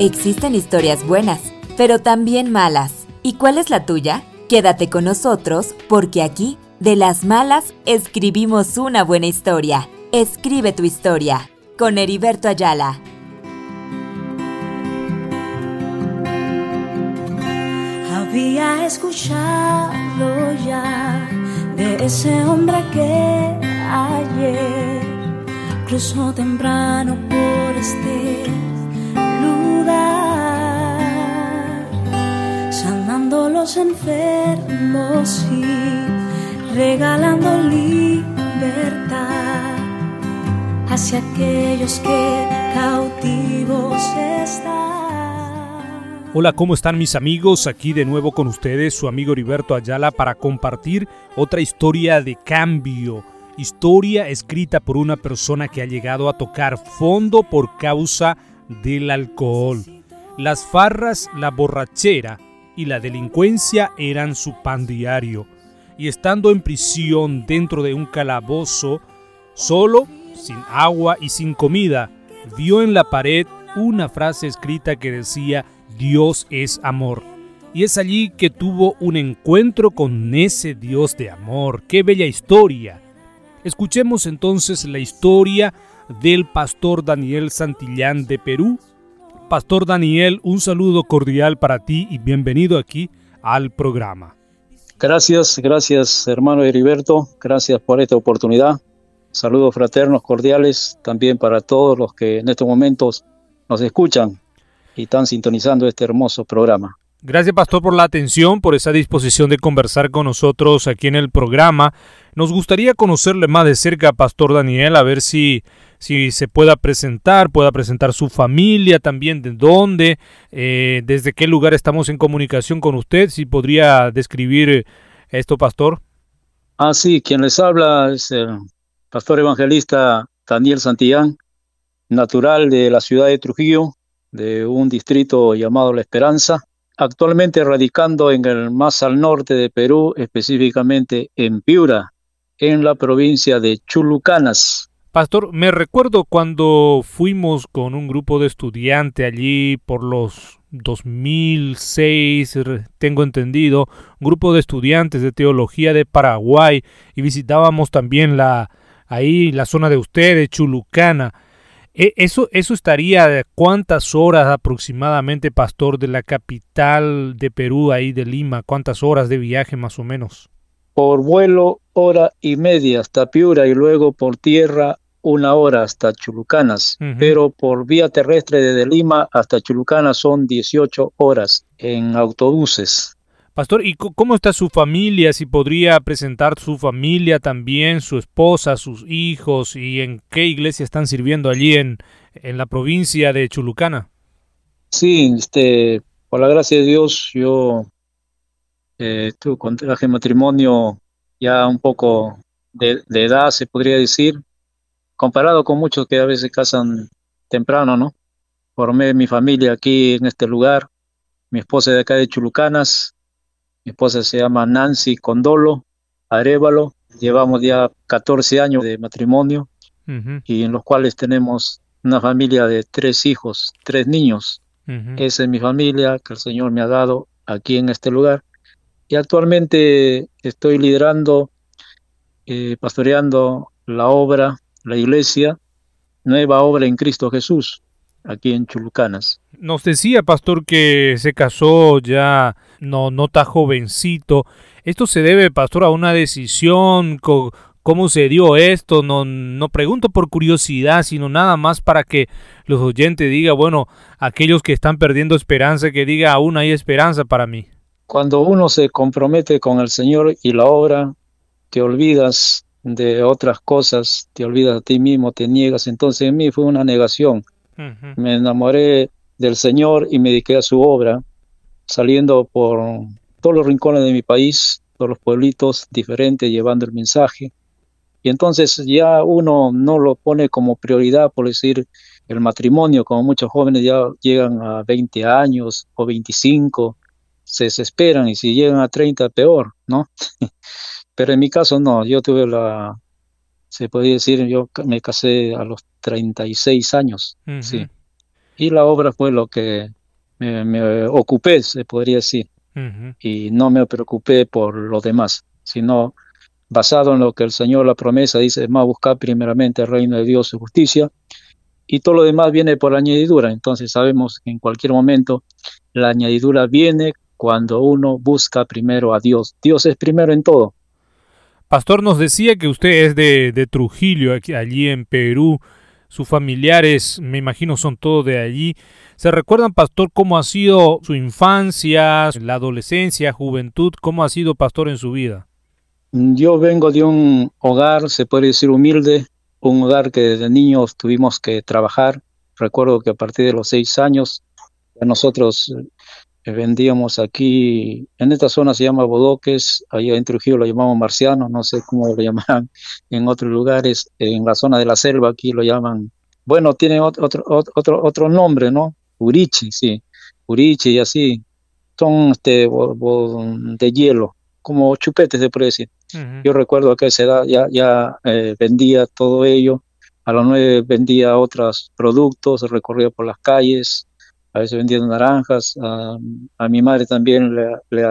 Existen historias buenas, pero también malas. ¿Y cuál es la tuya? Quédate con nosotros porque aquí, de las malas, escribimos una buena historia. Escribe tu historia con Heriberto Ayala. Había escuchado ya de ese hombre que ayer cruzó temprano por este sanando los enfermos y regalando libertad hacia aquellos que cautivos están. Hola, ¿cómo están mis amigos? Aquí de nuevo con ustedes, su amigo Heriberto Ayala, para compartir otra historia de cambio. Historia escrita por una persona que ha llegado a tocar fondo por causa del alcohol. Las farras, la borrachera y la delincuencia eran su pan diario. Y estando en prisión dentro de un calabozo, solo, sin agua y sin comida, vio en la pared una frase escrita que decía Dios es amor. Y es allí que tuvo un encuentro con ese Dios de amor. ¡Qué bella historia! Escuchemos entonces la historia del pastor Daniel Santillán de Perú. Pastor Daniel, un saludo cordial para ti y bienvenido aquí al programa. Gracias, gracias hermano Heriberto, gracias por esta oportunidad. Saludos fraternos cordiales también para todos los que en estos momentos nos escuchan y están sintonizando este hermoso programa. Gracias, Pastor, por la atención, por esa disposición de conversar con nosotros aquí en el programa. Nos gustaría conocerle más de cerca, Pastor Daniel, a ver si, si se pueda presentar, pueda presentar su familia también, de dónde, eh, desde qué lugar estamos en comunicación con usted, si podría describir esto, Pastor. Ah, sí, quien les habla es el Pastor Evangelista Daniel Santillán, natural de la ciudad de Trujillo, de un distrito llamado La Esperanza, actualmente radicando en el más al norte de Perú, específicamente en Piura, en la provincia de Chulucanas. Pastor, me recuerdo cuando fuimos con un grupo de estudiantes allí por los 2006, tengo entendido, grupo de estudiantes de teología de Paraguay y visitábamos también la ahí la zona de ustedes, Chulucana. E, eso, eso estaría cuántas horas aproximadamente, pastor, de la capital de Perú, ahí de Lima, cuántas horas de viaje más o menos. Por vuelo, hora y media hasta Piura y luego por tierra una hora hasta Chulucanas, pero por vía terrestre desde Lima hasta Chulucanas son 18 horas en autobuses. Pastor, ¿y cómo está su familia? Si podría presentar su familia también, su esposa, sus hijos y en qué iglesia están sirviendo allí en, en la provincia de Chulucana. Sí, este, por la gracia de Dios, yo eh, tuve contraje matrimonio ya un poco de, de, edad, se podría decir, comparado con muchos que a veces casan temprano, ¿no? Formé mi familia aquí en este lugar, mi esposa de acá de Chulucanas, mi esposa se llama Nancy Condolo Arevalo. Llevamos ya 14 años de matrimonio y en los cuales tenemos una familia de tres hijos, tres niños. Esa es mi familia que el Señor me ha dado aquí en este lugar. Y actualmente estoy liderando, eh, pastoreando la obra, la iglesia, nueva obra en Cristo Jesús, aquí en Chulucanas. Nos decía, pastor, que se casó ya no, no está jovencito. ¿Esto se debe, pastor, a una decisión? ¿Cómo se dio esto? No, no pregunto por curiosidad, sino nada más para que los oyentes digan, bueno, aquellos que están perdiendo esperanza, que diga, aún hay esperanza para mí. Cuando uno se compromete con el Señor y la obra, te olvidas de otras cosas, te olvidas a ti mismo, te niegas. Entonces en mí fue una negación. Me enamoré del Señor y me dediqué a su obra, saliendo por todos los rincones de mi país, todos los pueblitos diferentes, llevando el mensaje. Y entonces ya uno no lo pone como prioridad, por decir, el matrimonio, como muchos jóvenes ya llegan a 20 años o 25, se desesperan y si llegan a 30 peor, ¿no? Pero en mi caso no, yo tuve la, se podría decir, yo me casé a los 36 años, sí. Y la obra fue lo que me, ocupé, se podría decir. Y no me preocupé por lo demás, sino basado en lo que el Señor, la promesa, dice, más buscar primeramente el reino de Dios y justicia, y todo lo demás viene por añadidura. Entonces sabemos que en cualquier momento la añadidura viene cuando uno busca primero a Dios. Dios es primero en todo. Pastor, nos decía que usted es de, de Trujillo, aquí, allí en Perú. Sus familiares, me imagino, son todos de allí. ¿Se recuerdan, Pastor, cómo ha sido su infancia, la adolescencia, juventud? ¿Cómo ha sido, Pastor, en su vida? Yo vengo de un hogar, se puede decir, humilde, un hogar que desde niños tuvimos que trabajar. Recuerdo que a partir de los seis años nosotros vendíamos aquí, en esta zona se llama Bodoques, allá en Trujillo lo llamamos marciano, no sé cómo lo llaman en otros lugares, en la zona de la selva aquí lo llaman, bueno, tiene otro, otro, otro, nombre, ¿no? Urichi, sí, Urichi y así, son este, de hielo como chupetes, puede decir. Yo recuerdo que a esa edad ya, ya eh, vendía todo ello. A las nueve vendía otros productos, recorría por las calles, a veces vendía naranjas. A, mi madre también le,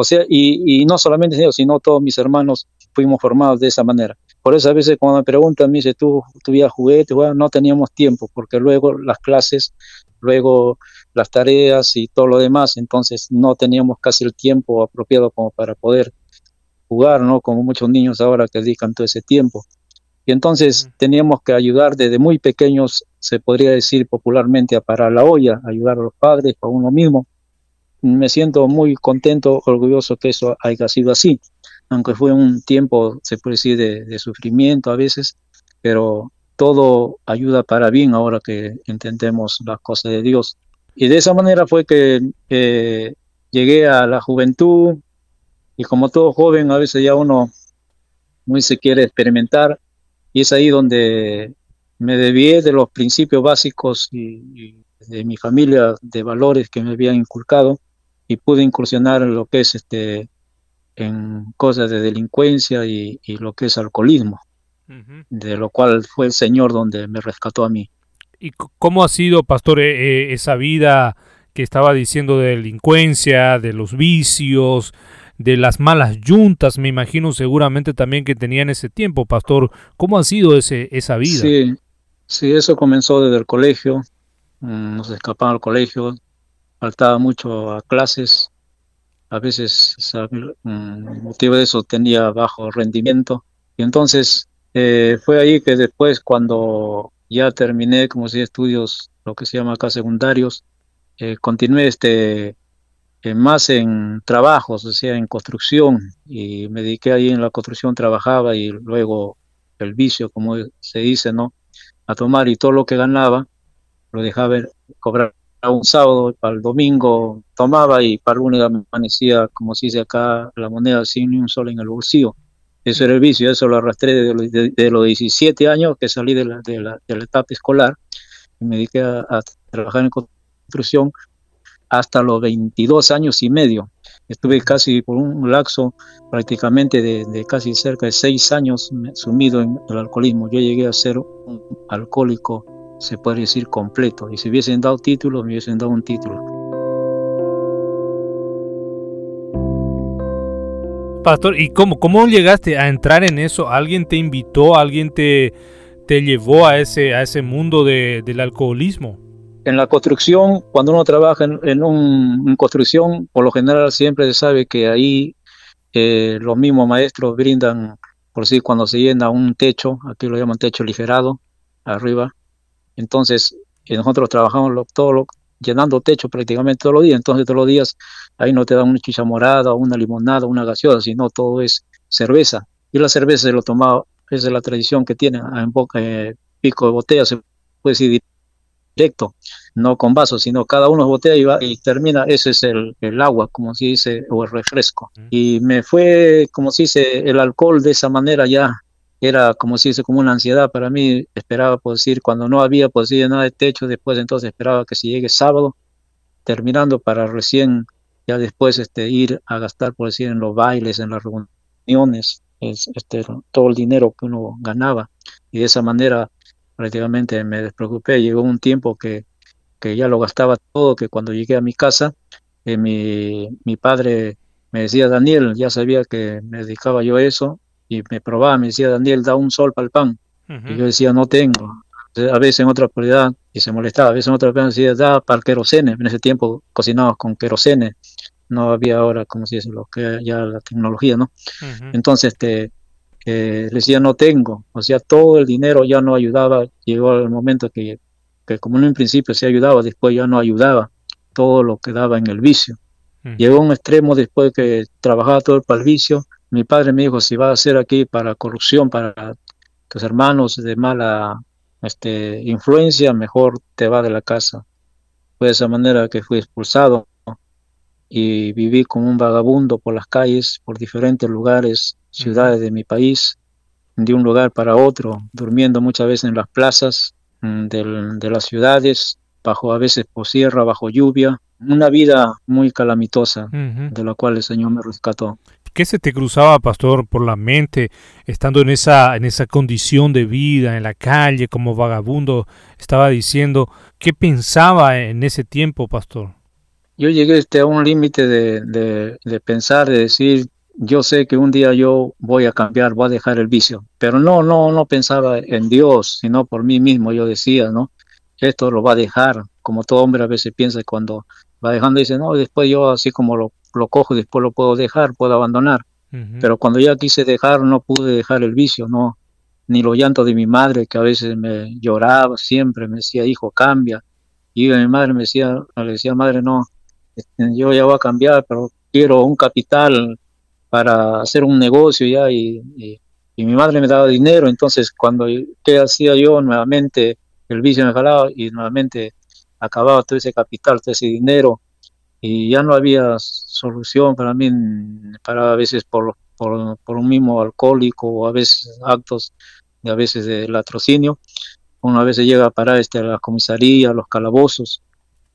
o sea, y, no solamente yo, sino todos mis hermanos fuimos formados de esa manera. Por eso a veces cuando me preguntan, me dice, ¿tú tuvías juguetes? Bueno, no teníamos tiempo, porque luego las clases, luego las tareas y todo lo demás, entonces no teníamos casi el tiempo apropiado como para poder jugar, ¿no? Como muchos niños ahora que dedican todo ese tiempo. Y entonces teníamos que ayudar desde muy pequeños, se podría decir popularmente, a parar la olla, ayudar a los padres, a uno mismo. Me siento muy contento, orgulloso que eso haya sido así, aunque fue un tiempo, se puede decir, de, de sufrimiento a veces, pero todo ayuda para bien ahora que entendemos las cosas de Dios. Y de esa manera fue que llegué a la juventud y como todo joven, a veces ya uno muy se quiere experimentar y es ahí donde me debí de los principios básicos y, de mi familia, de valores que me habían inculcado y pude incursionar en lo que es este en cosas de delincuencia y, lo que es alcoholismo, de lo cual fue el Señor donde me rescató a mí. ¿Y cómo ha sido, pastor, e, e, esa vida que estaba diciendo de delincuencia, de los vicios, de las malas yuntas, me imagino seguramente también que tenían ese tiempo, pastor. ¿Cómo ha sido ese, esa vida? Sí, sí, eso comenzó desde el colegio, mm, nos escapaban al colegio, faltaba mucho a clases, a veces mm, motivo de eso tenía bajo rendimiento, y entonces eh, fue ahí que después cuando ya terminé como si estudios, lo que se llama acá secundarios, eh, continué este, más en trabajos, o sea, en construcción, y me dediqué ahí en la construcción, trabajaba y luego el vicio, como se dice, ¿no? A tomar y todo lo que ganaba, lo dejaba cobrar un sábado, para el domingo tomaba y para el lunes amanecía, como se dice acá, la moneda sin ni un sol en el bolsillo. Eso era el vicio, eso lo arrastré de, los 17 años que salí de la, de la, etapa escolar y me dediqué a, trabajar en construcción hasta los 22 años y medio. Estuve casi por un laxo prácticamente de, casi cerca de 6 años sumido en el alcoholismo. Yo llegué a ser un alcohólico, se puede decir, completo. Y si hubiesen dado título, me hubiesen dado un título. Pastor, ¿y cómo, cómo llegaste a entrar en eso? ¿Alguien te invitó? ¿Alguien te, te llevó a ese, a ese mundo de, del alcoholismo? En la construcción, cuando uno trabaja en, un, construcción, por lo general siempre se sabe que ahí eh, los mismos maestros brindan, por si cuando se llena un techo, aquí lo llaman techo ligerado, arriba. Entonces, eh, nosotros trabajamos lo, todo llenando techo prácticamente todos los días. Entonces todos los días ahí no te dan una chicha morada, una limonada, una gaseosa, sino todo es cerveza. Y la cerveza se lo tomaba, esa es la tradición que tienen en boca, eh, pico de botella, se puede decir directo, no con vasos, sino cada uno botella y, va, y termina, ese es el, el, agua, como se dice, o el refresco. Y me fue, como se dice, el alcohol de esa manera ya era como si dice como una ansiedad para mí, esperaba por decir, cuando no había por decir nada de techo, después entonces esperaba que se llegue sábado, terminando para recién ya después este, ir a gastar por decir en los bailes, en las reuniones, este, todo el dinero que uno ganaba. Y de esa manera prácticamente me despreocupé, llegó un tiempo que que ya lo gastaba todo, que cuando llegué a mi casa, eh, mi, mi padre me decía, Daniel, ya sabía que me dedicaba yo a eso, y me probaba, me decía, Daniel, da un sol para el pan. Y yo decía, no tengo. A veces en otra oportunidad, y se molestaba, a veces en otra oportunidad decía, da para el querosene. En ese tiempo cocinaba con querosene, no había ahora, como se dice, lo que ya la tecnología, ¿no? Entonces, este, eh, le decía, no tengo. O sea, todo el dinero ya no ayudaba. Llegó el momento que, que como en un principio se ayudaba, después ya no ayudaba. Todo lo que daba en el vicio. Llegó a un extremo después que trabajaba todo para el vicio. Mi padre me dijo, si vas a hacer aquí para corrupción, para tus hermanos de mala este, influencia, mejor te va de la casa. Fue de esa manera que fui expulsado y viví como un vagabundo por las calles, por diferentes lugares, ciudades de mi país, de un lugar para otro, durmiendo muchas veces en las plazas mm, de las ciudades, bajo a veces por sierra, bajo lluvia, una vida muy calamitosa, de la cual el Señor me rescató. ¿Qué se te cruzaba, pastor, por la mente estando en esa, en esa condición de vida, en la calle, como vagabundo? Estaba diciendo, ¿qué pensaba en ese tiempo, pastor? Yo llegué este, a un límite de, de, pensar, de decir, yo sé que un día yo voy a cambiar, voy a dejar el vicio, pero no, no, no pensaba en Dios, sino por mí mismo. Yo decía, ¿no? Esto lo va a dejar, como todo hombre a veces piensa cuando va dejando, dice, no, después yo así como lo lo cojo después lo puedo dejar, puedo abandonar. Pero cuando ya quise dejar, no pude dejar el vicio, no, ni los llantos de mi madre, que a veces me lloraba siempre, me decía, hijo, cambia. Y mi madre me decía, le decía, madre, no, este, yo ya voy a cambiar, pero quiero un capital para hacer un negocio ya, y, y, mi madre me daba dinero, entonces cuando, ¿qué hacía yo? Nuevamente el vicio me jalaba y nuevamente acababa todo ese capital, todo ese dinero, y ya no había solución para mí, para a veces por, por, por un mismo alcohólico o a veces actos de a veces de latrocinio. Uno a veces llega a parar este, a la comisaría, a los calabozos,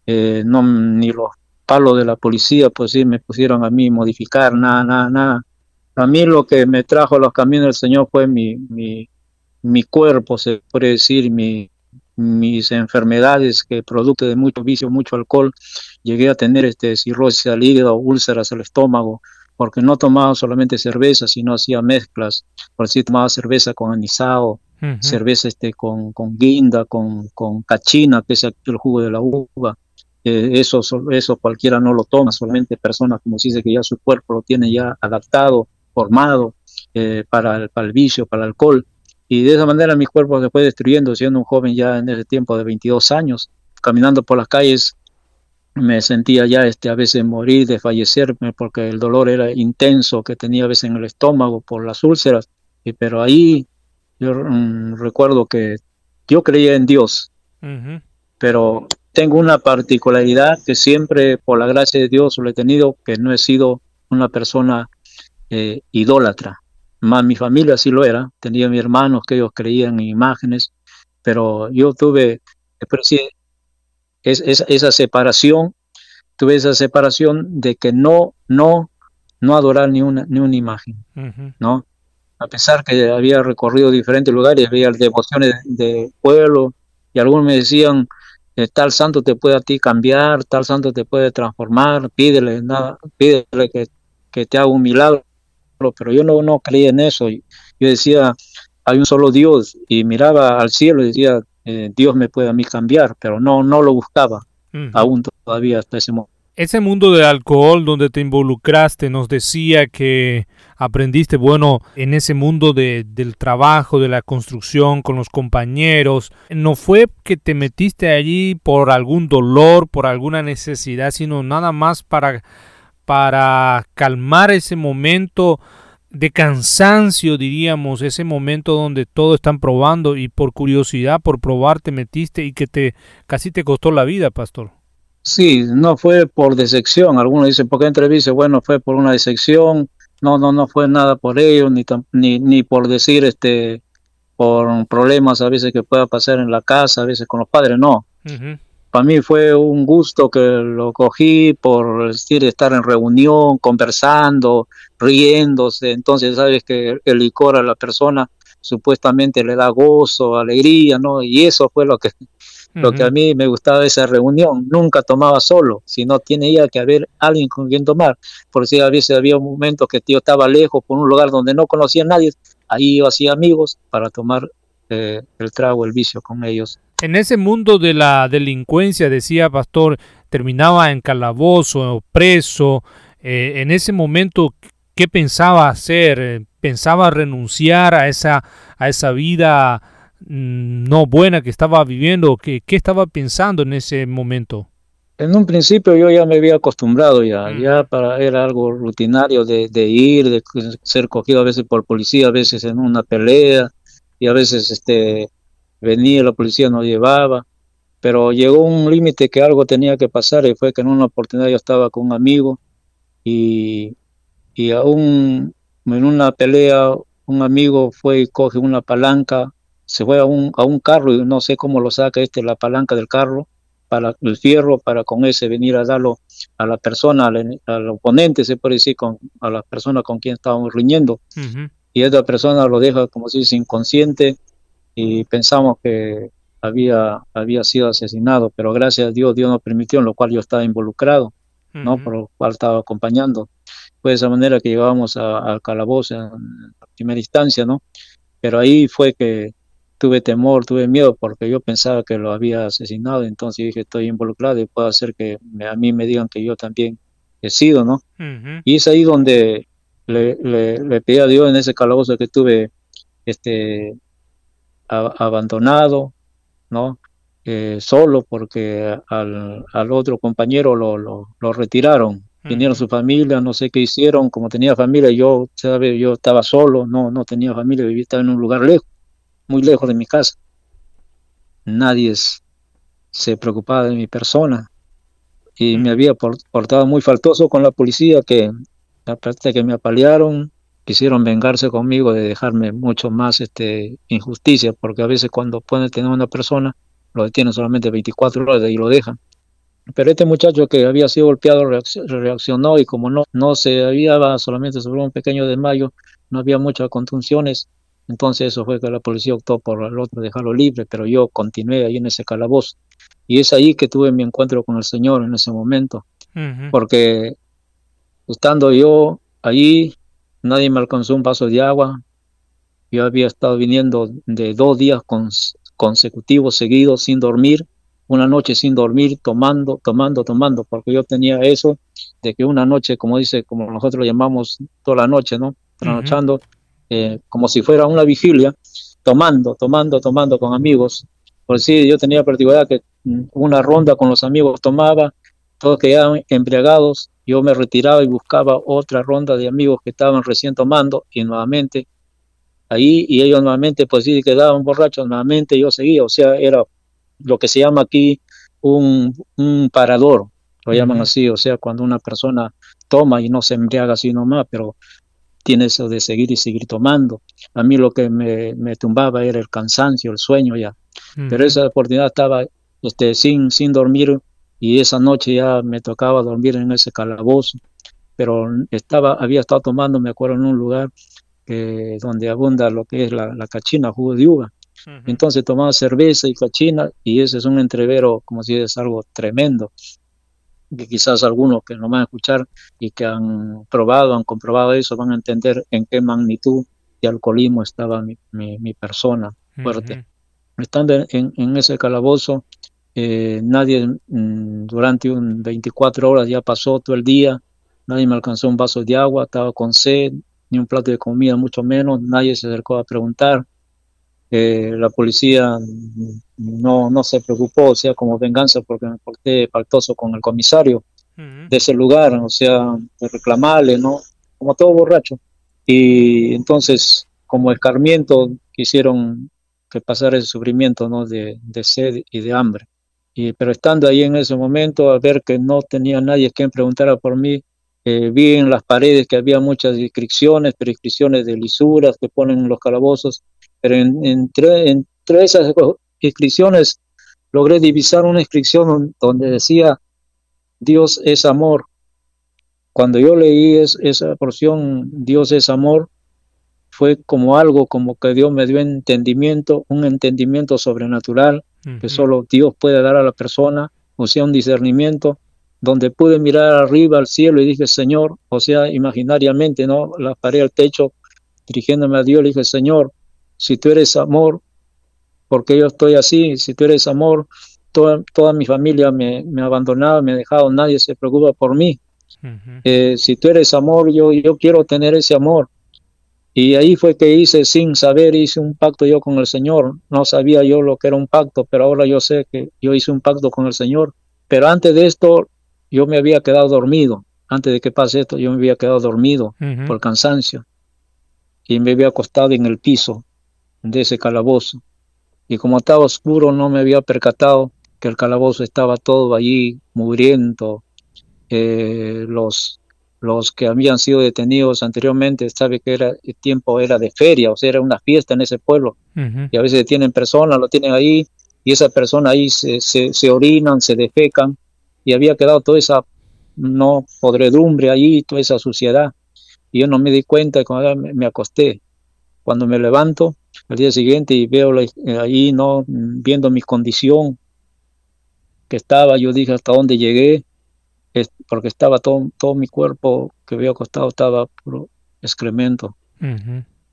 eh, no, ni los palos de la policía, pues sí, me pusieron a mí modificar, nada, nada, nada. A mí lo que me trajo a los caminos del Señor fue mi, mi, mi cuerpo, se puede decir, mi, mis enfermedades que producto de mucho vicio, mucho alcohol, llegué a tener este cirrosis al hígado, úlceras al estómago, porque no tomaba solamente cerveza, sino hacía mezclas, por decir, tomaba cerveza con anisado, cerveza este con, con guinda, con, con cachina, que es el jugo de la uva. Eh, eso, eso cualquiera no lo toma, solamente personas como se dice que ya su cuerpo lo tiene ya adaptado, formado eh, para, el, para el vicio, para el alcohol. Y de esa manera mi cuerpo se fue destruyendo, siendo un joven ya en ese tiempo de 22 años, caminando por las calles me sentía ya este, a veces morir, de fallecerme, porque el dolor era intenso que tenía a veces en el estómago por las úlceras. Y, pero ahí yo mm, recuerdo que yo creía en Dios, pero tengo una particularidad que siempre, por la gracia de Dios, lo he tenido, que no he sido una persona eh, idólatra. Más mi familia sí lo era, tenía mis hermanos que ellos creían en imágenes, pero yo tuve, es, esa separación, tuve esa separación de que no, no, no adorar ni una, ni una imagen, ¿no? A pesar que había recorrido diferentes lugares, había devociones de, pueblo, y algunos me decían, eh, tal santo te puede a ti cambiar, tal santo te puede transformar, pídele, nada, pídele que, que te haga un milagro, pero yo no, no creía en eso, yo decía, hay un solo Dios, y miraba al cielo y decía, eh, Dios me puede a mí cambiar, pero no, no lo buscaba aún todavía hasta ese momento. Ese mundo del alcohol donde te involucraste nos decía que aprendiste, bueno, en ese mundo de, del trabajo, de la construcción con los compañeros. No fue que te metiste allí por algún dolor, por alguna necesidad, sino nada más para, para calmar ese momento de cansancio, diríamos, ese momento donde todo están probando y por curiosidad, por probar, te metiste y que te casi te costó la vida, pastor. Sí, no fue por decepción. Algunos dicen, ¿por qué entrevista? Bueno, fue por una decepción. No, no, no fue nada por ello, ni, ni, ni por decir, este, por problemas a veces que pueda pasar en la casa, a veces con los padres, no para mí fue un gusto que lo cogí por decir estar en reunión, conversando, riéndose. Entonces sabes que el licor a la persona supuestamente le da gozo, alegría, ¿no? Y eso fue lo que Lo que a mí me gustaba de esa reunión, nunca tomaba solo, sino tenía que haber alguien con quien tomar. Por si a veces había momentos que tío estaba lejos, por un lugar donde no conocía a nadie, ahí yo hacía amigos para tomar eh, el trago, el vicio con ellos. En ese mundo de la delincuencia, decía Pastor, terminaba en calabozo, preso. Eh, en ese momento, ¿qué pensaba hacer? ¿Pensaba renunciar a esa, a esa vida no buena que estaba viviendo? ¿Qué, ¿Qué, estaba pensando en ese momento? En un principio yo ya me había acostumbrado ya, mm. ya para era algo rutinario de, de, ir, de ser cogido a veces por policía, a veces en una pelea, y a veces este venía la policía nos llevaba, pero llegó un límite que algo tenía que pasar y fue que en una oportunidad yo estaba con un amigo y, y aún en una pelea un amigo fue y coge una palanca, se fue a un, a un carro y no sé cómo lo saca este, la palanca del carro, para el fierro, para con ese venir a darlo a la persona, al, oponente, se puede decir, con, a la persona con quien estábamos riñendo. Y esta persona lo deja como si dice inconsciente y pensamos que había, había sido asesinado, pero gracias a Dios, Dios nos permitió, en lo cual yo estaba involucrado, ¿no? Por lo cual estaba acompañando. Fue de esa manera que llegábamos al calabozo en primera instancia, ¿no? Pero ahí fue que tuve temor, tuve miedo, porque yo pensaba que lo había asesinado, entonces dije, estoy involucrado y puedo hacer que a mí me digan que yo también he sido, ¿no? Y es ahí donde le, le, pedí a Dios en ese calabozo que tuve este abandonado, ¿no? Eh, solo porque al, al otro compañero lo, lo, lo retiraron. Vinieron su familia, no sé qué hicieron, como tenía familia, yo, ¿sabe? yo estaba solo, no, no tenía familia, vivía estaba en un lugar lejos, muy lejos de mi casa. Nadie se preocupaba de mi persona y me había portado muy faltoso con la policía que aparte de que me apalearon, quisieron vengarse conmigo de dejarme mucho más este, injusticia, porque a veces cuando pueden tener una persona, lo detienen solamente 24 horas y lo dejan. Pero este muchacho que había sido golpeado reaccionó y como no, no se había solamente sobre un pequeño desmayo, no había muchas contunciones, entonces eso fue que la policía optó por el otro dejarlo libre, pero yo continué ahí en ese calabozo. Y es ahí que tuve mi encuentro con el Señor en ese momento, porque estando yo allí, nadie me alcanzó un vaso de agua. Yo había estado viniendo de dos días consecutivos seguidos sin dormir, una noche sin dormir, tomando, tomando, tomando, porque yo tenía eso de que una noche, como dice, como nosotros lo llamamos toda la noche, ¿no? Trasnochando, eh, como si fuera una vigilia, tomando, tomando, tomando con amigos. Por si yo tenía particularidad que una ronda con los amigos tomaba, todos quedaban embriagados, yo me retiraba y buscaba otra ronda de amigos que estaban recién tomando y nuevamente ahí y ellos nuevamente pues sí quedaban borrachos, nuevamente yo seguía, o sea, era lo que se llama aquí un, un parador, lo llaman así, o sea, cuando una persona toma y no se embriaga así nomás, pero tiene eso de seguir y seguir tomando. A mí lo que me, me tumbaba era el cansancio, el sueño ya. Pero esa oportunidad estaba este, sin, sin dormir y esa noche ya me tocaba dormir en ese calabozo, pero estaba, había estado tomando, me acuerdo, en un lugar donde abunda lo que es la, cachina, jugo de uva. Entonces tomaba cerveza y cachina y ese es un entrevero, como si es algo tremendo, que quizás algunos que no van a escuchar y que han probado, han comprobado eso, van a entender en qué magnitud de alcoholismo estaba mi, mi, persona fuerte. Estando en, en, ese calabozo, eh, nadie mm, durante un 24 horas ya pasó todo el día, nadie me alcanzó un vaso de agua, estaba con sed, ni un plato de comida, mucho menos, nadie se acercó a preguntar. Eh, la policía no, no se preocupó, o sea, como venganza, porque me porté pactoso con el comisario de ese lugar, o sea, de reclamarle, ¿no? Como todo borracho. Y entonces, como escarmiento, quisieron que pasara ese sufrimiento, ¿no? De, de sed y de hambre. Y, pero estando ahí en ese momento, a ver que no tenía nadie quien preguntara por mí, eh, vi en las paredes que había muchas inscripciones, prescripciones de lisuras que ponen en los calabozos, pero entre, entre esas inscripciones logré divisar una inscripción donde decía Dios es amor. Cuando yo leí esa porción, Dios es amor, fue como algo como que Dios me dio entendimiento, un entendimiento sobrenatural que solo Dios puede dar a la persona, o sea, un discernimiento, donde pude mirar arriba al cielo y dije, Señor, o sea, imaginariamente, ¿no? La paré al techo, dirigiéndome a Dios, le dije, Señor, si tú eres amor, porque yo estoy así, si tú eres amor, toda, toda mi familia me, me ha abandonado, me ha dejado, nadie se preocupa por mí. Eh, si tú eres amor, yo, yo quiero tener ese amor. Y ahí fue que hice, sin saber, hice un pacto yo con el Señor. No sabía yo lo que era un pacto, pero ahora yo sé que yo hice un pacto con el Señor. Pero antes de esto, yo me había quedado dormido. Antes de que pase esto, yo me había quedado dormido por cansancio. Y me había acostado en el piso de ese calabozo. Y como estaba oscuro, no me había percatado que el calabozo estaba todo allí mugriento. Eh, los los que habían sido detenidos anteriormente, sabe que era el tiempo era de feria, o sea, era una fiesta en ese pueblo. Y a veces detienen personas, lo tienen ahí, y esa persona ahí se, se, orinan, se defecan, y había quedado toda esa no podredumbre allí, toda esa suciedad. Y yo no me di cuenta cuando me acosté. Cuando me levanto al día siguiente y veo ahí, no viendo mi condición que estaba, yo dije hasta dónde llegué, porque estaba todo, todo mi cuerpo que había acostado estaba puro excremento.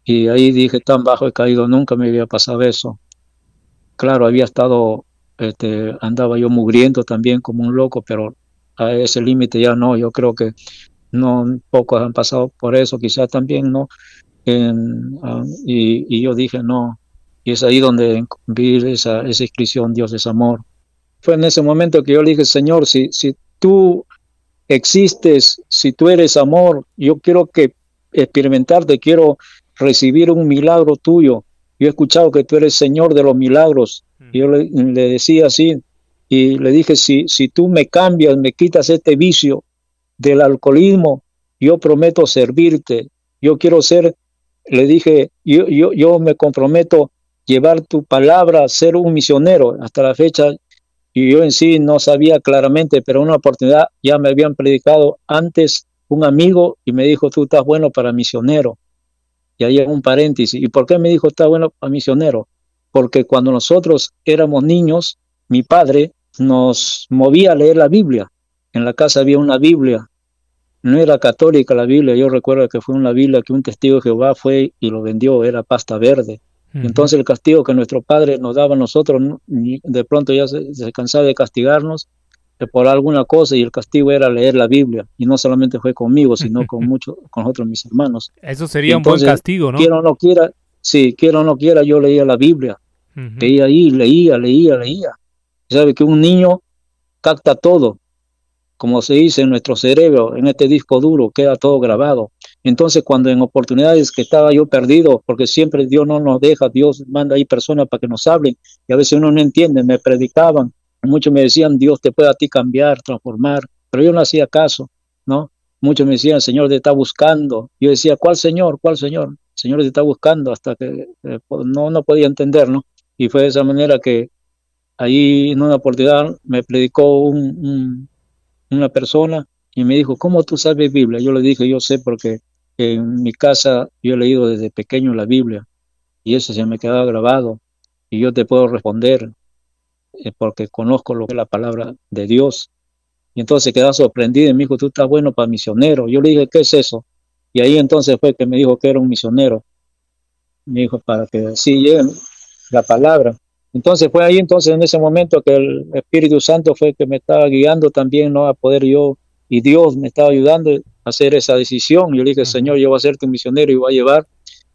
Y ahí dije, tan bajo he caído, nunca me había pasado eso. Claro, había estado, este, andaba yo mugriendo también como un loco, pero a ese límite ya no, yo creo que no pocos han pasado por eso, quizás también no. Ah, y, yo dije, no, y es ahí donde vi esa, esa inscripción, Dios es amor. Fue en ese momento que yo le dije, Señor, si, si tú existes, si tú eres amor, yo quiero que experimentarte, quiero recibir un milagro tuyo. Yo he escuchado que tú eres Señor de los milagros. Mm. Yo le, decía así y le dije, si, si tú me cambias, me quitas este vicio del alcoholismo, yo prometo servirte. Yo quiero ser, le dije, yo, yo, yo me comprometo llevar tu palabra, ser un misionero. Hasta la fecha y yo en sí no sabía claramente, pero una oportunidad ya me habían predicado antes un amigo y me dijo, tú estás bueno para misionero. Y ahí un paréntesis. ¿Y por qué me dijo, está bueno para misionero? Porque cuando nosotros éramos niños, mi padre nos movía a leer la Biblia. En la casa había una Biblia. No era católica la Biblia, yo recuerdo que fue una Biblia que un testigo de Jehová fue y lo vendió, era pasta verde. Entonces el castigo que nuestro Padre nos daba a nosotros, de pronto ya se, cansaba de castigarnos eh, por alguna cosa y el castigo era leer la Biblia y no solamente fue conmigo, sino con muchos, con otros mis hermanos. Eso sería un buen castigo, ¿no? Quiero o no quiera, sí, quiero o no quiera, yo leía la Biblia, leía ahí, leía, leía, leía. Sabe que un niño capta todo, como se dice en nuestro cerebro, en este disco duro, queda todo grabado. Entonces, cuando en oportunidades que estaba yo perdido, porque siempre Dios no nos deja, Dios manda ahí personas para que nos hablen, y a veces uno no entiende, me predicaban, muchos me decían, Dios te puede a ti cambiar, transformar, pero yo no hacía caso, ¿no? Muchos me decían, Señor te está buscando. Yo decía, ¿cuál Señor? ¿Cuál Señor? Señor te está buscando, hasta que eh, no, no podía entender, ¿no? Y fue de esa manera que ahí en una oportunidad me predicó un, una persona y me dijo, ¿cómo tú sabes Biblia? Yo le dije, yo sé porque en mi casa yo he leído desde pequeño la Biblia y eso se me quedaba grabado y yo te puedo responder eh, porque conozco lo que es la palabra de Dios. Y entonces quedaba sorprendido y me dijo, tú estás bueno para misionero. Yo le dije, ¿qué es eso? Y ahí entonces fue que me dijo que era un misionero. Me dijo, para que así llegue la palabra. Entonces fue ahí entonces en ese momento que el Espíritu Santo fue que me estaba guiando también, ¿no? A poder yo, y Dios me estaba ayudando hacer esa decisión. Yo le dije, Señor, yo voy a ser tu misionero y voy a llevar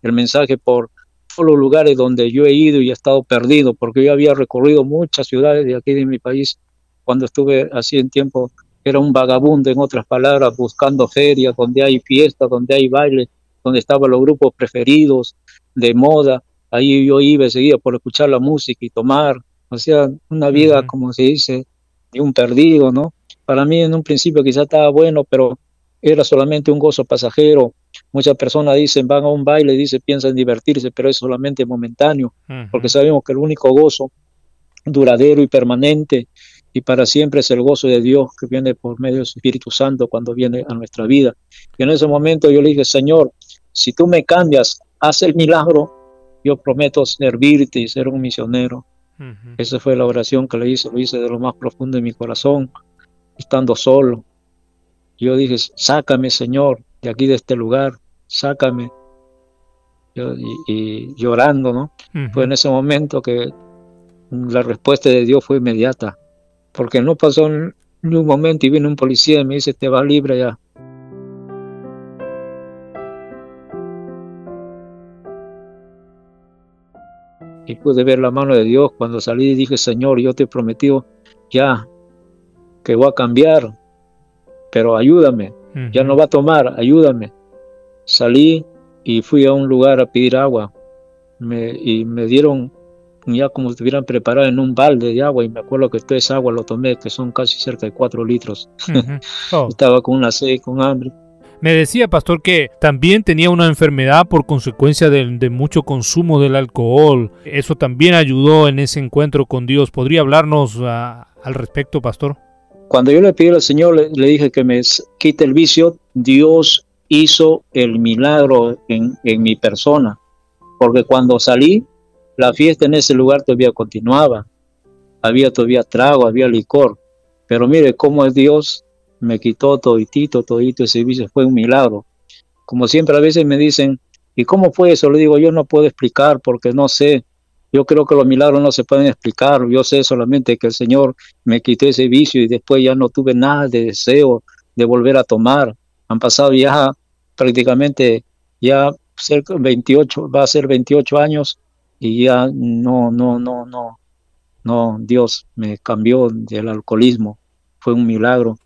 el mensaje por todos los lugares donde yo he ido y he estado perdido, porque yo había recorrido muchas ciudades de aquí de mi país cuando estuve así en tiempo. Era un vagabundo, en otras palabras, buscando ferias donde hay fiestas, donde hay baile, donde estaban los grupos preferidos de moda. Ahí yo iba seguía por escuchar la música y tomar. O sea, una vida, como se dice, de un perdido, ¿no? Para mí en un principio quizás estaba bueno, pero era solamente un gozo pasajero. Muchas personas dicen, van a un baile, dicen, piensan divertirse, pero es solamente momentáneo, porque sabemos que el único gozo duradero y permanente y para siempre es el gozo de Dios que viene por medio de su Espíritu Santo cuando viene a nuestra vida. Y en ese momento yo le dije, Señor, si tú me cambias, haz el milagro, yo prometo servirte y ser un misionero. Esa fue la oración que le hice, lo hice de lo más profundo de mi corazón, estando solo. Yo dije, sácame Señor de aquí, de este lugar, sácame. y, llorando, ¿no? Fue en ese momento que la respuesta de Dios fue inmediata, porque no pasó ni un momento y vino un policía y me dice, te va libre ya. Y pude ver la mano de Dios cuando salí y dije, Señor, yo te he prometido ya que voy a cambiar, pero ayúdame, ya no va a tomar, ayúdame. Salí y fui a un lugar a pedir agua me, y me dieron ya como estuvieran preparado en un balde de agua y me acuerdo que toda esa agua lo tomé, que son casi cerca de cuatro litros. Oh. Estaba con una sed, con hambre. Me decía, pastor, que también tenía una enfermedad por consecuencia de, mucho consumo del alcohol. Eso también ayudó en ese encuentro con Dios. ¿Podría hablarnos ah, al respecto, pastor? Cuando yo le pedí al Señor, le, dije que me quite el vicio, Dios hizo el milagro en, en mi persona. Porque cuando salí, la fiesta en ese lugar todavía continuaba. Había todavía trago, había licor. Pero mire cómo es Dios me quitó toditito, todito ese vicio, fue un milagro. Como siempre a veces me dicen, ¿y cómo fue eso? Le digo, yo no puedo explicar porque no sé. Yo creo que los milagros no se pueden explicar. Yo sé solamente que el Señor me quitó ese vicio y después ya no tuve nada de deseo de volver a tomar. Han pasado ya prácticamente ya cerca 28, va a ser 28 años y ya no, no, no, no, no, Dios me cambió del alcoholismo. Fue un milagro.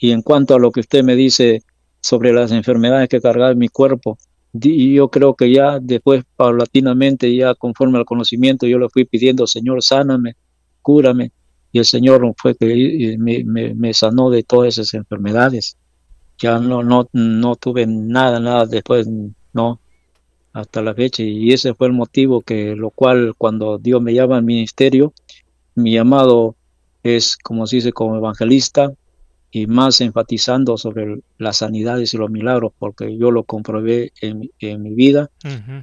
Y en cuanto a lo que usted me dice sobre las enfermedades que cargaba en mi cuerpo, yo creo que ya después, paulatinamente, ya conforme al conocimiento, yo le fui pidiendo, Señor, sáname, cúrame. Y el Señor fue que me, sanó de todas esas enfermedades. Ya no, no, no tuve nada, nada después, no, hasta la fecha. Y ese fue el motivo que, lo cual, cuando Dios me llama al ministerio, mi llamado es, como se dice, como evangelista, y más enfatizando sobre las sanidades y los milagros, porque yo lo comprobé en, mi vida,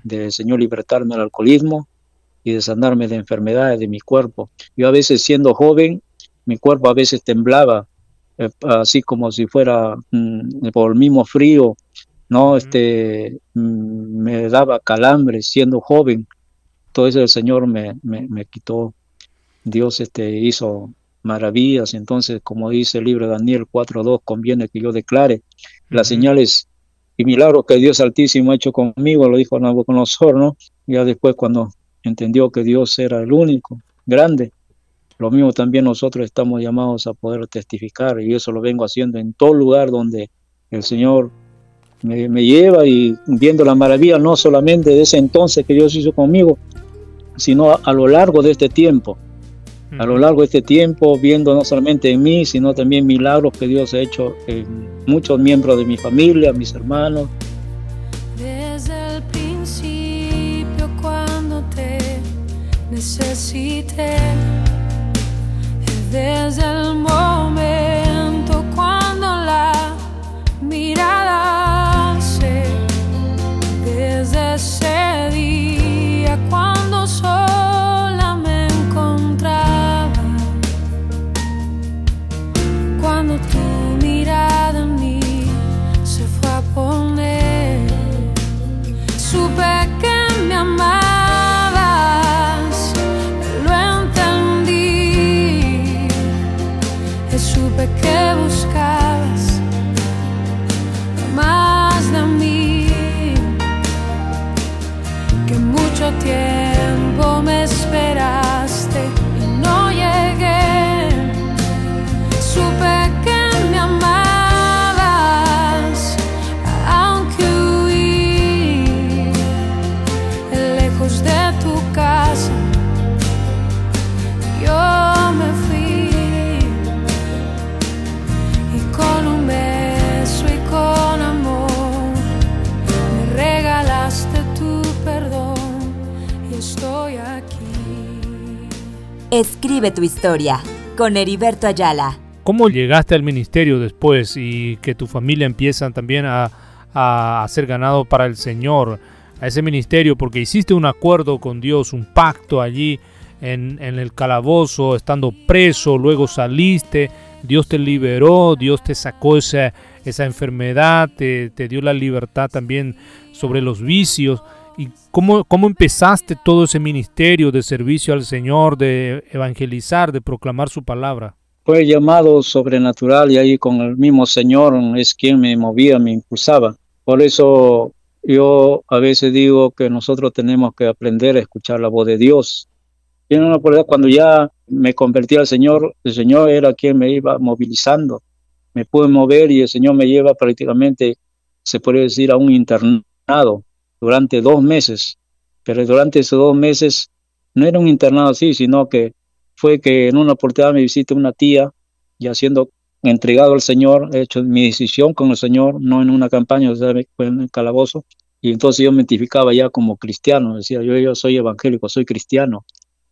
de Señor libertarme del alcoholismo y de sanarme de enfermedades de mi cuerpo. Yo a veces siendo joven, mi cuerpo a veces temblaba, eh, así como si fuera mm, por el mismo frío, ¿no? este, mm, me daba calambre siendo joven. Todo eso el Señor me, me, me quitó. Dios este, hizo maravillas. Entonces, como dice el libro de Daniel 4.2, conviene que yo declare las señales y milagros que Dios Altísimo ha hecho conmigo, lo dijo Nabucodonosor, ¿no? Ya después cuando entendió que Dios era el único, grande, lo mismo también nosotros estamos llamados a poder testificar y eso lo vengo haciendo en todo lugar donde el Señor me, me, lleva y viendo la maravilla no solamente de ese entonces que Dios hizo conmigo, sino a, a lo largo de este tiempo a lo largo de este tiempo, viendo no solamente en mí, sino también milagros que Dios ha hecho en muchos miembros de mi familia, mis hermanos. Desde el principio cuando te necesité, desde el momento cuando la mirada se, desde ese día cuando Escribe tu historia con Heriberto Ayala. ¿Cómo llegaste al ministerio después y que tu familia empieza también a, a, ser ganado para el Señor, a ese ministerio, porque hiciste un acuerdo con Dios, un pacto allí en, el calabozo, estando preso, luego saliste, Dios te liberó, Dios te sacó esa, esa enfermedad, te, dio la libertad también sobre los vicios. ¿Y cómo, cómo empezaste todo ese ministerio de servicio al Señor, de evangelizar, de proclamar su palabra? Fue llamado sobrenatural y ahí con el mismo Señor es quien me movía, me impulsaba. Por eso yo a veces digo que nosotros tenemos que aprender a escuchar la voz de Dios. Una cuando ya me convertí al Señor, el Señor era quien me iba movilizando. Me pude mover y el Señor me lleva prácticamente, se puede decir, a un internado durante dos meses. Pero durante esos dos meses no era un internado así, sino que fue que en una oportunidad me visité una tía, ya siendo entregado al Señor, he hecho mi decisión con el Señor, no en una campaña, o sea, fue en el calabozo, y entonces yo me identificaba ya como cristiano, decía, yo, yo soy evangélico, soy cristiano,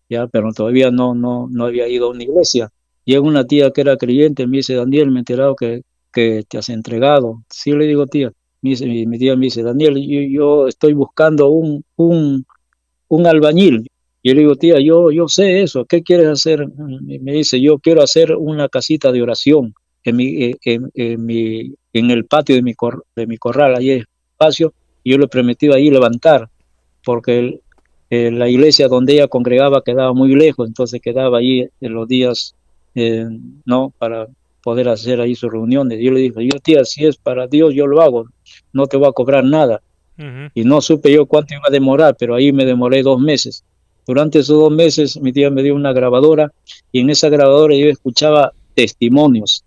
ya, pero todavía no, no, no había ido a una iglesia. Llega una tía que era creyente, me dice, Daniel, me he enterado que, que te has entregado. Sí, le digo, tía, mi, tía me dice, Daniel, yo, yo estoy buscando un, un, un albañil, yo le digo, tía, yo, yo sé eso, ¿qué quieres hacer? Me dice, yo quiero hacer una casita de oración en, mi, eh, en, mi, en el patio de mi, de mi corral, ahí hay espacio, y yo le he prometido ahí levantar, porque eh, la iglesia donde ella congregaba quedaba muy lejos, entonces quedaba ahí en los días, eh, ¿no? Para poder hacer ahí sus reuniones. Yo le dije, yo tía, si es para Dios, yo lo hago, no te voy a cobrar nada. Y no supe yo cuánto iba a demorar, pero ahí me demoré dos meses. Durante esos dos meses mi tía me dio una grabadora y en esa grabadora yo escuchaba testimonios,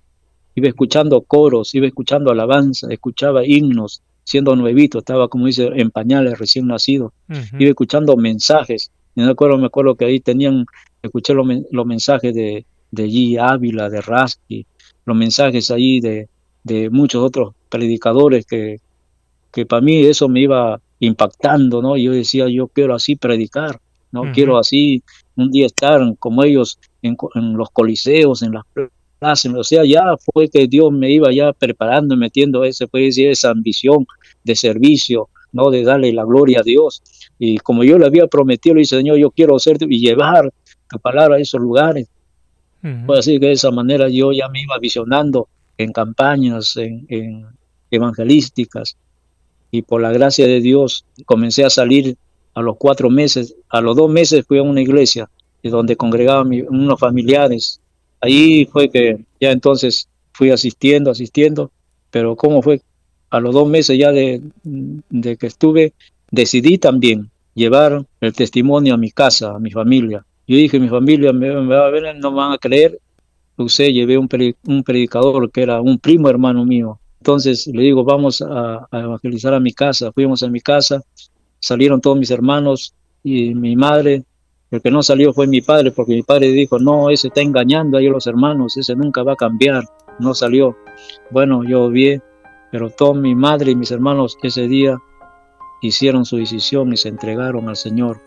iba escuchando coros, iba escuchando alabanza, escuchaba himnos, siendo nuevito, estaba como dice en pañales recién nacido, iba escuchando mensajes. Y me acuerdo, me acuerdo que ahí tenían, escuché los, mensajes de, de G. Ávila, de Rasky, los mensajes ahí de, de muchos otros predicadores que, que para mí eso me iba impactando, ¿no? Yo decía, yo quiero así predicar. No quiero así un día estar como ellos en, los coliseos, en las plazas, o sea, ya fue que Dios me iba ya preparando y metiendo ese, puede decir, esa ambición de servicio, no de darle la gloria a Dios. Y como yo le había prometido, le dije, Señor, yo quiero hacerte y llevar tu palabra a esos lugares. Pues así que de esa manera yo ya me iba visionando en campañas, en, en evangelísticas, y por la gracia de Dios comencé a salir a los cuatro meses, a los dos meses fui a una iglesia donde congregaban unos familiares. Ahí fue que ya entonces fui asistiendo, asistiendo, pero ¿cómo fue? A los dos meses ya de, de que estuve, decidí también llevar el testimonio a mi casa, a mi familia. Yo dije, mi familia me, va a ver, no me van a creer. Usted llevé un, un predicador que era un primo hermano mío. Entonces le digo, vamos a, evangelizar a mi casa. Fuimos a mi casa, salieron todos mis hermanos y mi madre. El que no salió fue mi padre, porque mi padre dijo, no, ese está engañando a los hermanos, ese nunca va a cambiar. No salió. Bueno, yo vi, pero toda mi madre y mis hermanos ese día hicieron su decisión y se entregaron al Señor.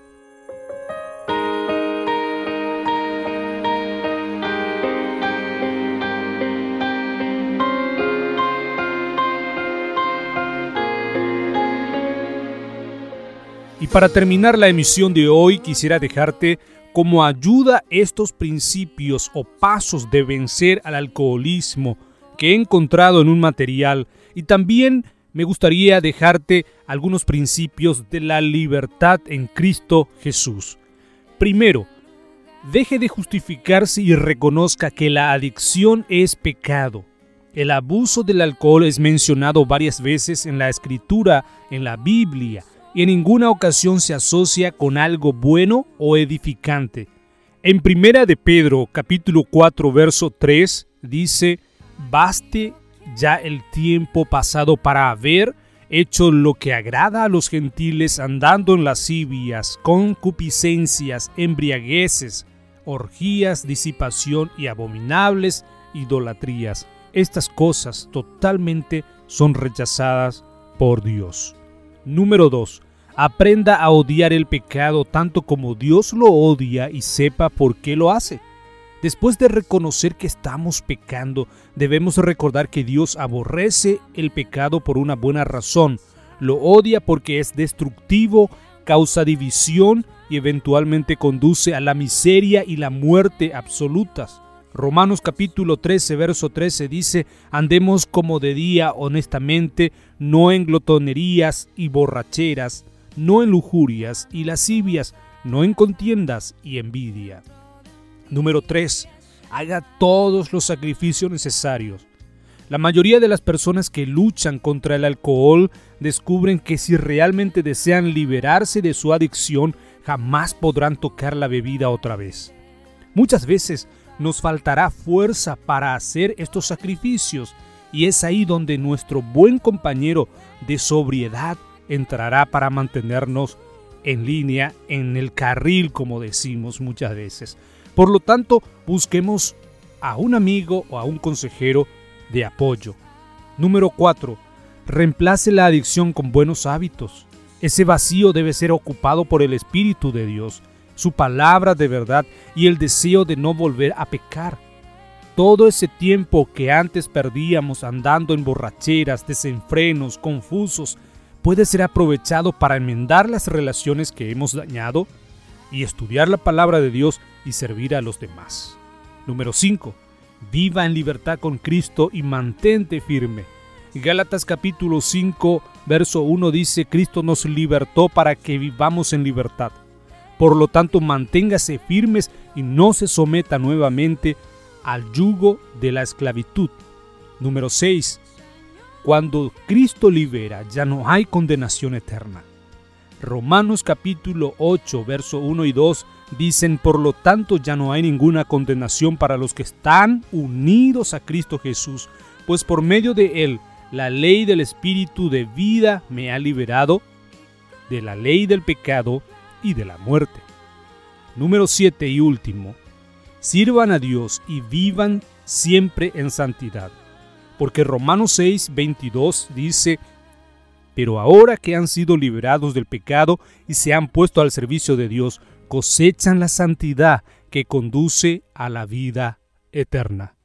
Para terminar la emisión de hoy quisiera dejarte como ayuda estos principios o pasos de vencer al alcoholismo que he encontrado en un material y también me gustaría dejarte algunos principios de la libertad en Cristo Jesús. Primero, deje de justificarse y reconozca que la adicción es pecado. El abuso del alcohol es mencionado varias veces en la escritura, en la Biblia y en ninguna ocasión se asocia con algo bueno o edificante. En Primera de Pedro, capítulo 4, verso 3, dice, baste ya el tiempo pasado para haber hecho lo que agrada a los gentiles andando en lascivias, concupiscencias, embriagueces, orgías, disipación y abominables idolatrías. Estas cosas totalmente son rechazadas por Dios. Número 2. Aprenda a odiar el pecado tanto como Dios lo odia y sepa por qué lo hace. Después de reconocer que estamos pecando, debemos recordar que Dios aborrece el pecado por una buena razón. Lo odia porque es destructivo, causa división y eventualmente conduce a la miseria y la muerte absolutas. Romanos capítulo 13, verso 13 dice, andemos como de día honestamente, no en glotonerías y borracheras, no en lujurias y lascivias, no en contiendas y envidia. Número 3. Haga todos los sacrificios necesarios. La mayoría de las personas que luchan contra el alcohol descubren que si realmente desean liberarse de su adicción, jamás podrán tocar la bebida otra vez. Muchas veces nos faltará fuerza para hacer estos sacrificios y es ahí donde nuestro buen compañero de sobriedad entrará para mantenernos en línea, en el carril, como decimos muchas veces. Por lo tanto, busquemos a un amigo o a un consejero de apoyo. Número 4. Reemplace la adicción con buenos hábitos. Ese vacío debe ser ocupado por el Espíritu de Dios su palabra de verdad y el deseo de no volver a pecar. Todo ese tiempo que antes perdíamos andando en borracheras, desenfrenos, confusos, puede ser aprovechado para enmendar las relaciones que hemos dañado y estudiar la palabra de Dios y servir a los demás. Número 5. Viva en libertad con Cristo y mantente firme. Gálatas capítulo 5, verso 1 dice, Cristo nos libertó para que vivamos en libertad. Por lo tanto, manténgase firmes y no se someta nuevamente al yugo de la esclavitud. Número 6. Cuando Cristo libera, ya no hay condenación eterna. Romanos capítulo 8, verso 1 y 2 dicen, por lo tanto ya no hay ninguna condenación para los que están unidos a Cristo Jesús, pues por medio de Él la ley del Espíritu de vida me ha liberado de la ley del pecado y de la muerte. Número 7 y último, sirvan a Dios y vivan siempre en santidad. Porque Romanos 6, 22 dice, pero ahora que han sido liberados del pecado y se han puesto al servicio de Dios, cosechan la santidad que conduce a la vida eterna.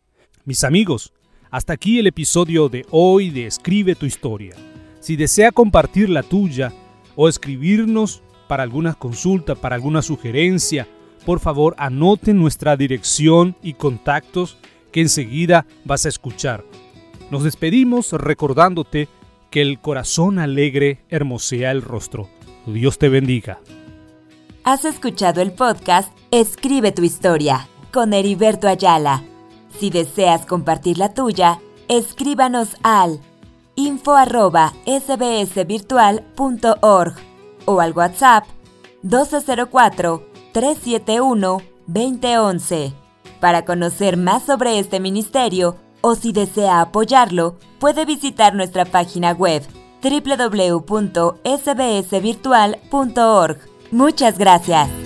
Mis amigos, hasta aquí el episodio de hoy de Escribe tu historia. Si desea compartir la tuya o escribirnos para alguna consulta, para alguna sugerencia, por favor anoten nuestra dirección y contactos que enseguida vas a escuchar. Nos despedimos recordándote que el corazón alegre hermosea el rostro. Dios te bendiga. Has escuchado el podcast Escribe tu historia con Heriberto Ayala. Si deseas compartir la tuya, escríbanos al info sbsvirtual.org o al WhatsApp 1204-371-2011 para conocer más sobre este ministerio o si desea apoyarlo, puede visitar nuestra página web www.sbsvirtual.org. Muchas gracias.